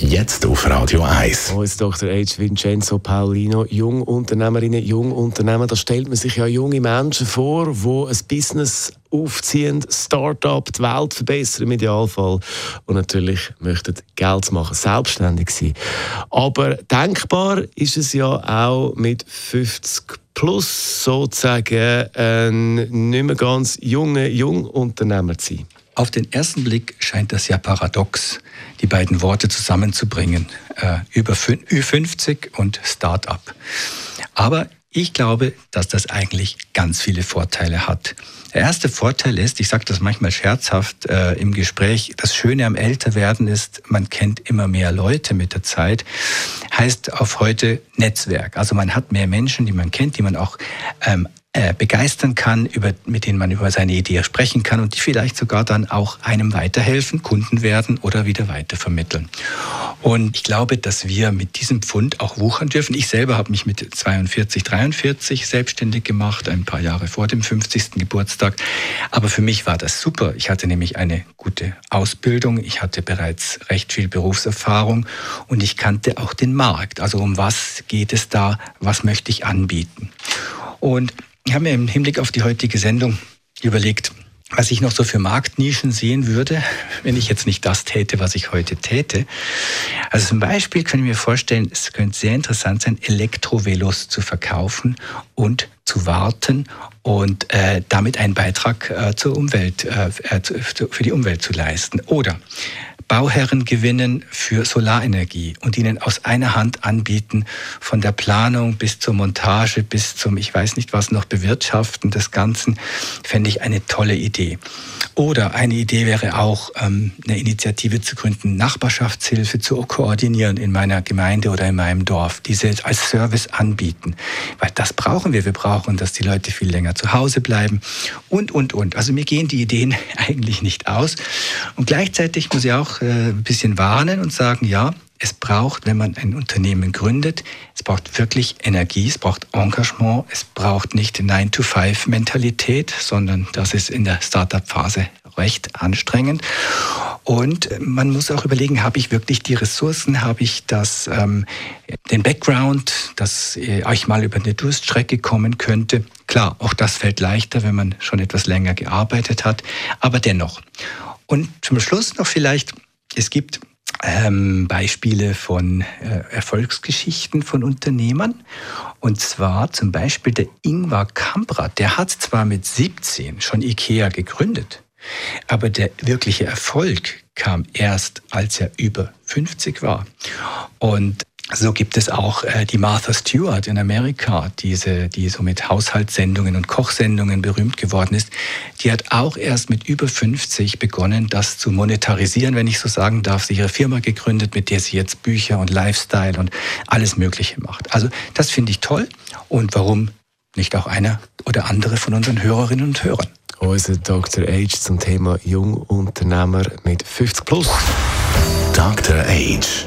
Jetzt auf Radio 1. Uns Dr. H. Vincenzo Paolino, Jungunternehmerinnen, Jungunternehmen. Da stellt man sich ja junge Menschen vor, die ein Business aufziehen, Start-up, die Welt verbessern im Idealfall und natürlich möchten Geld machen, selbstständig sein. Aber denkbar ist es ja auch mit 50 plus sozusagen ein nicht mehr ganz junger Jungunternehmer zu sein. Auf den ersten Blick scheint das ja paradox, die beiden Worte zusammenzubringen, äh, über Ü50 und Start-up. Aber ich glaube, dass das eigentlich ganz viele Vorteile hat. Der erste Vorteil ist, ich sage das manchmal scherzhaft äh, im Gespräch, das Schöne am Älterwerden ist, man kennt immer mehr Leute mit der Zeit. Heißt auf heute Netzwerk. Also man hat mehr Menschen, die man kennt, die man auch ähm, äh, begeistern kann, über, mit denen man über seine Idee sprechen kann und die vielleicht sogar dann auch einem weiterhelfen, Kunden werden oder wieder weitervermitteln. Und ich glaube, dass wir mit diesem Pfund auch wuchern dürfen. Ich selber habe mich mit 42, 43 selbstständig gemacht, ein paar Jahre vor dem 50. Geburtstag. Aber für mich war das super. Ich hatte nämlich eine gute Ausbildung. Ich hatte bereits recht viel Berufserfahrung und ich kannte auch den Markt. Also um was geht es da? Was möchte ich anbieten? Und ich habe mir im Hinblick auf die heutige Sendung überlegt, was ich noch so für Marktnischen sehen würde, wenn ich jetzt nicht das täte, was ich heute täte. Also zum Beispiel können wir vorstellen, es könnte sehr interessant sein, Elektrovelos zu verkaufen und zu warten und äh, damit einen Beitrag äh, zur Umwelt, äh, äh für die Umwelt zu leisten. Oder Bauherren gewinnen für Solarenergie und ihnen aus einer Hand anbieten, von der Planung bis zur Montage, bis zum, ich weiß nicht was noch, Bewirtschaften des Ganzen, fände ich eine tolle Idee. Oder eine Idee wäre auch, ähm, eine Initiative zu gründen, Nachbarschaftshilfe zu koordinieren in meiner Gemeinde oder in meinem Dorf, diese als Service anbieten. Weil das brauchen wir. Wir brauchen, dass die Leute viel länger zu Hause bleiben und, und, und. Also mir gehen die Ideen eigentlich nicht aus. Und gleichzeitig muss ich auch äh, ein bisschen warnen und sagen, ja, es braucht, wenn man ein Unternehmen gründet, es braucht wirklich Energie, es braucht Engagement, es braucht nicht 9-to-5-Mentalität, sondern das ist in der Startup-Phase recht anstrengend. Und man muss auch überlegen, habe ich wirklich die Ressourcen, habe ich das, ähm, den Background, dass ich mal über eine Durststrecke kommen könnte. Klar, auch das fällt leichter, wenn man schon etwas länger gearbeitet hat, aber dennoch. Und zum Schluss noch vielleicht, es gibt ähm, Beispiele von äh, Erfolgsgeschichten von Unternehmern. Und zwar zum Beispiel der Ingvar Kamprad, der hat zwar mit 17 schon IKEA gegründet, aber der wirkliche Erfolg kam erst, als er über 50 war. Und so gibt es auch äh, die Martha Stewart in Amerika, diese, die so mit Haushaltssendungen und Kochsendungen berühmt geworden ist. Die hat auch erst mit über 50 begonnen, das zu monetarisieren, wenn ich so sagen darf. Sie ihre Firma gegründet, mit der sie jetzt Bücher und Lifestyle und alles Mögliche macht. Also das finde ich toll. Und warum nicht auch einer oder andere von unseren Hörerinnen und Hörern? Unser Dr. Age zum Thema Jungunternehmer mit 50 plus. Dr. Age